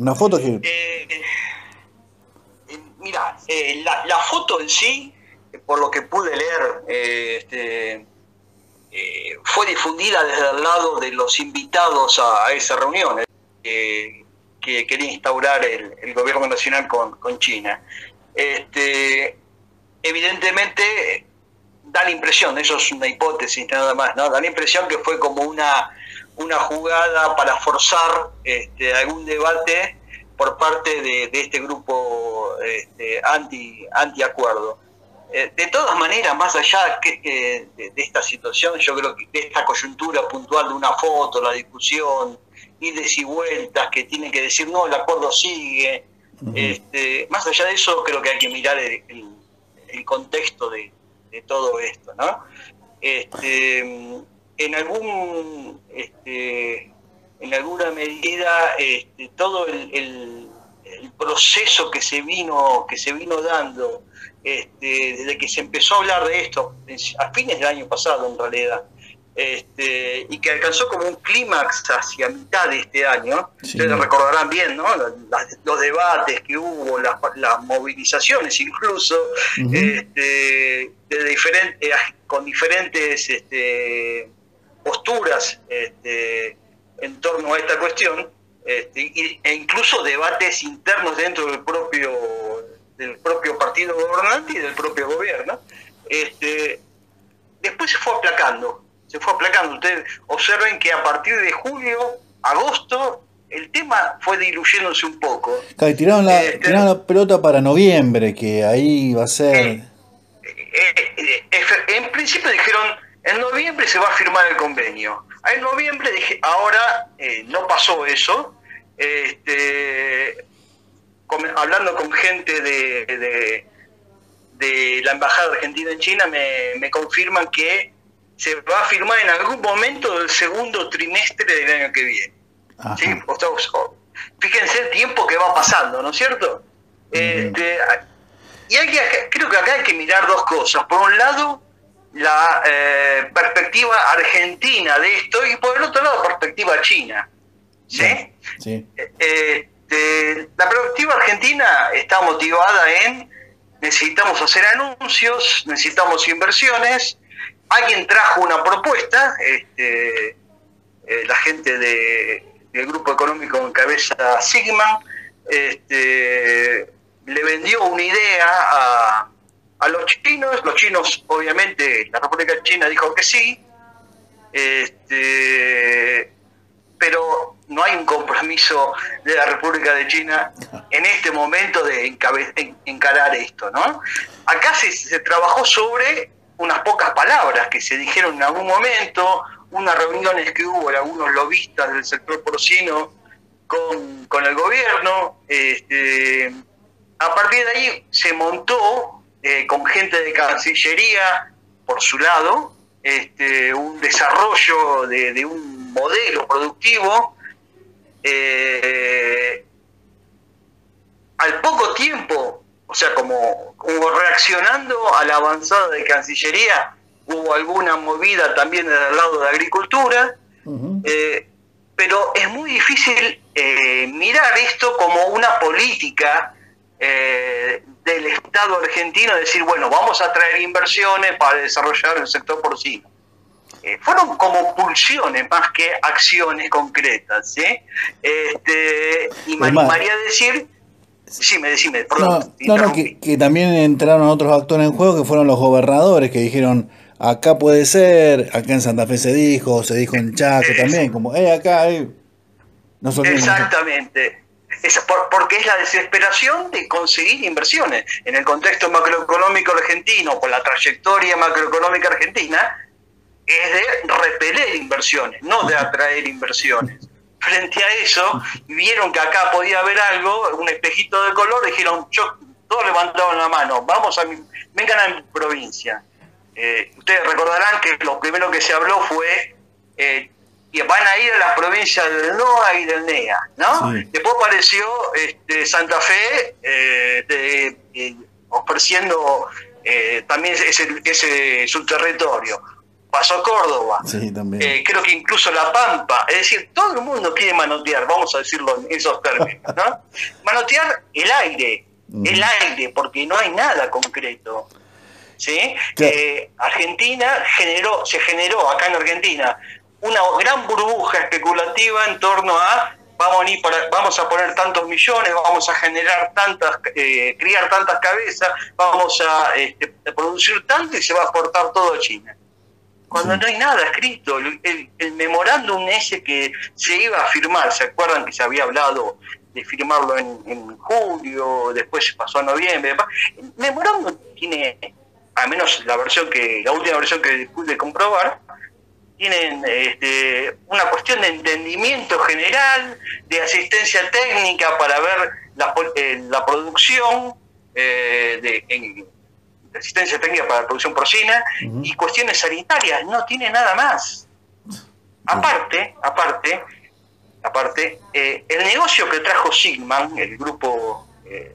Una foto que... Eh, mira, la, la, foto en sí, por lo que pude leer, este, fue difundida desde el lado de los invitados a, esa reunión que quería instaurar el, gobierno nacional con, con China. Este, evidentemente da la impresión, eso es una hipótesis nada más, ¿no? Da la impresión que fue como una, una jugada para forzar este, algún debate por parte de, este grupo este, anti, anti-acuerdo. Eh, de todas maneras, más allá que, de, esta situación, yo creo que de esta coyuntura puntual de una foto, la discusión, ides y vueltas que tienen que decir, no, el acuerdo sigue, este, más allá de eso, creo que hay que mirar el, contexto de, todo esto, ¿no? Este, en algún, este, en alguna medida, este, todo el, proceso que se vino, que se vino dando, este, desde que se empezó a hablar de esto, a fines del año pasado en realidad, este, y que alcanzó como un clímax hacia mitad de este año. Ustedes recordarán bien ¿no? los, debates que hubo, las, movilizaciones incluso, este, de diferentes, con diferentes este, posturas este, en torno a esta cuestión, este, e incluso debates internos dentro del propio, del propio partido gobernante y del propio gobierno. Este, después se fue aplacando se fue aplacando. Ustedes observen que a partir de julio, agosto, el tema fue diluyéndose un poco. Claro, tiraron, la, eh, tiraron la pelota para noviembre, que ahí va a ser... Eh, eh, en principio dijeron, en noviembre se va a firmar el convenio. En noviembre dije, ahora no pasó eso. Este, hablando con gente de, de, de, la Embajada Argentina en China, me, me confirman que se va a firmar en algún momento del segundo trimestre del año que viene. fíjense el tiempo que va pasando, ¿no es cierto? Este, y hay que, creo que acá hay que mirar dos cosas. Por un lado, la eh, perspectiva argentina de esto y por el otro lado, perspectiva china. ¿Sí? sí. Este, la perspectiva argentina está motivada en necesitamos hacer anuncios, necesitamos inversiones, alguien trajo una propuesta, este, eh, la gente de, del grupo económico en cabeza Sigman, este, le vendió una idea a, los chinos, los chinos obviamente, la República China dijo que sí, este, pero no hay un compromiso de la República de China en este momento de encarar esto, ¿no? Acá se, trabajó sobre unas pocas palabras que se dijeron en algún momento, unas reuniones que hubo algunos lobistas del sector porcino con, el gobierno. Este, a partir de ahí se montó eh, con gente de Cancillería, por su lado, este, un desarrollo de, un modelo productivo. Eh, al poco tiempo o sea, como, reaccionando a la avanzada de Cancillería, hubo alguna movida también del lado de Agricultura, eh, pero es muy difícil eh, mirar esto como una política eh, del Estado argentino, decir, bueno, vamos a traer inversiones para desarrollar el sector porcino. fueron como pulsiones más que acciones concretas. Este, y me animaría a decir Decime, decime, perdón. No, no, que, también entraron otros actores en juego que fueron los gobernadores que dijeron, acá puede ser, acá en Santa Fe se dijo, se dijo en Chaco también, como, eh, acá, eh. No Exactamente. Es porque es la desesperación de conseguir inversiones. En el contexto macroeconómico argentino, con la trayectoria macroeconómica argentina, es de repeler inversiones, no de atraer inversiones frente a eso, vieron que acá podía haber algo, un espejito de color, dijeron, yo, todos levantaron la mano, vamos a mi, vengan a mi provincia. Eh, ustedes recordarán que lo primero que se habló fue eh, que van a ir a las provincias del NOA y del NEA, ¿no? Después apareció este, Santa Fe eh, ofreciendo también ese, ese, su territorio. pasó Córdoba, Sí, también. eh, creo que incluso La Pampa, es decir, todo el mundo quiere manotear, vamos a decirlo en esos términos, ¿no? Manotear el aire, el aire, porque no hay nada concreto. ¿sí? Eh, Argentina generó, se generó acá en Argentina una gran burbuja especulativa en torno a vamos a, ir para- vamos a poner tantos millones, vamos a generar tantas, eh, criar tantas cabezas, vamos a este, producir tanto y se va a exportar todo a China. Cuando Sí. no hay nada escrito, el, el- el memorándum ese que se iba a firmar, ¿se acuerdan que se había hablado de firmarlo en, en julio, después se pasó a noviembre? El memorándum tiene, al menos la versión que, la última versión que pude comprobar, tienen este, una cuestión de entendimiento general, de asistencia técnica para ver la, eh, la producción, eh, de, en- de asistencia técnica para la producción porcina Ujú. y cuestiones sanitarias, no tiene nada más. Aparte, aparte, aparte, eh, el negocio que trajo Sigman, el grupo eh,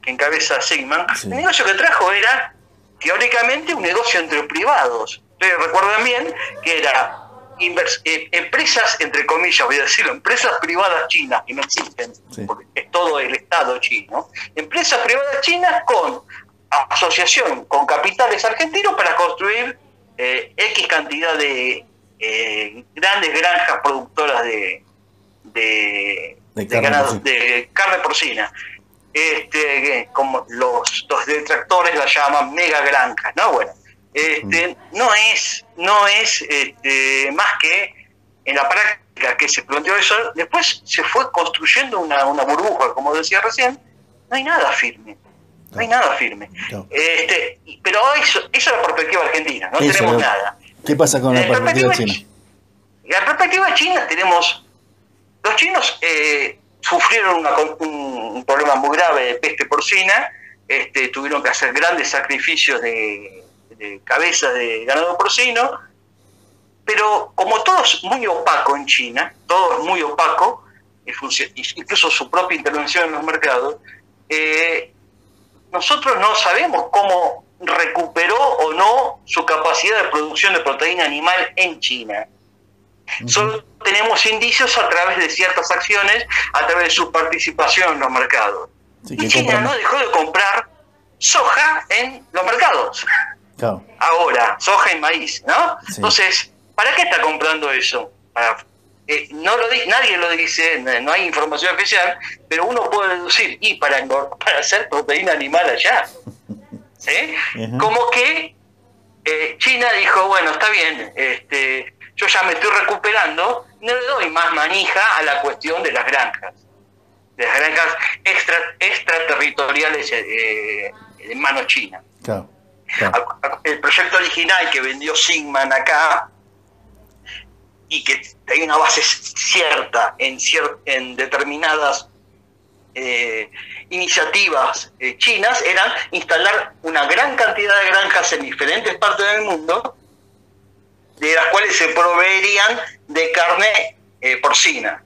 que encabeza Sigman, Sí. el negocio que trajo era teóricamente un negocio entre privados. Ustedes recuerdan bien que era eh, empresas, entre comillas, voy a decirlo, empresas privadas chinas que no existen, Sí. porque es todo el Estado chino, empresas privadas chinas con asociación con capitales argentinos para construir eh, X cantidad de eh, grandes granjas productoras de, de, De de carne ganado- de carne porcina. Este, como los, los detractores la llaman mega granjas, ¿no? Bueno, este, no es, no es este, más que en la práctica que se planteó eso, después se fue construyendo una, una burbuja, como decía recién, no hay nada firme, no hay nada firme. Este, pero eso, esa es la perspectiva argentina, no Eso, tenemos nada. ¿Qué pasa con la En perspectiva perspectiva china? chi- La perspectiva china tenemos, los chinos eh, sufrieron una un, un problema muy grave de peste porcina, este, tuvieron que hacer grandes sacrificios de, de cabezas de ganado porcino, pero como todo es muy opaco en China, todo es muy opaco, incluso su propia intervención en los mercados, eh, nosotros no sabemos cómo recuperó o no su capacidad de producción de proteína animal en China. Solo tenemos indicios a través de ciertas acciones, a través de su participación en los mercados. Sí, China compran- no dejó de comprar soja en los mercados. Claro. Ahora, soja y maíz, ¿no? Sí. Entonces, ¿para qué está comprando eso? Para- eh, no lo di- nadie lo dice, no hay información oficial, pero uno puede deducir, y para, hacer proteína animal allá. ¿Sí? Ujú. Como que eh, China dijo, bueno, está bien, este, yo ya me estoy recuperando, no le doy más manija a la cuestión de las granjas, de las granjas extra, extraterritoriales eh, en manos chinas. Claro. Claro. El proyecto original que vendió Sigman acá y que hay una base cierta en, cier- en determinadas eh, iniciativas eh, chinas eran instalar una gran cantidad de granjas en diferentes partes del mundo, de las cuales se proveerían de carne eh, porcina.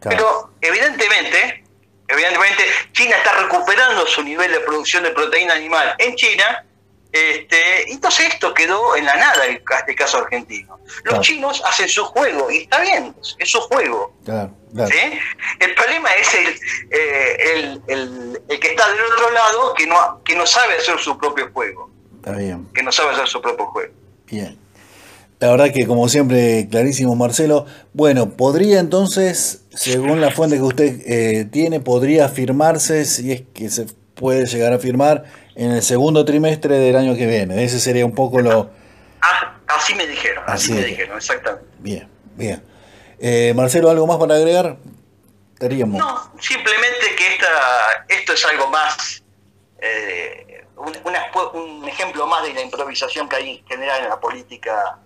claro. Pero evidentemente, evidentemente China está recuperando su nivel de producción de proteína animal en China. Este, entonces esto quedó en la nada el caso argentino. Los Claro. chinos hacen su juego y está bien, es su juego. Claro, claro. ¿sí? El problema es el, eh, el, el- el que está del otro lado que no, que no sabe hacer su propio juego, Está bien. que no sabe hacer su propio juego. Bien. La verdad que como siempre, clarísimo Marcelo. Bueno, podría entonces, según la fuente que usted eh, tiene, podría firmarse, si es que se puede llegar a firmar, en el segundo trimestre del año que viene. Ese sería un poco lo... Ah, así me dijeron, así, Así me dijeron, exactamente. Bien, bien. Eh, Marcelo, ¿algo más para agregar? Estaríamos. No, simplemente que esta, esto es algo más, eh, un, una- un ejemplo más de la improvisación que hay en general en la política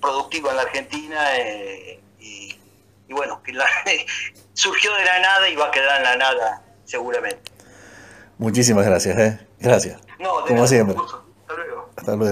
productiva en la Argentina eh, y, y bueno, que la- surgió de la nada y va a quedar en la nada seguramente. Muchísimas gracias, ¿eh? Gracias. No, de Como nada, siempre. un gusto. Hasta luego. Hasta luego.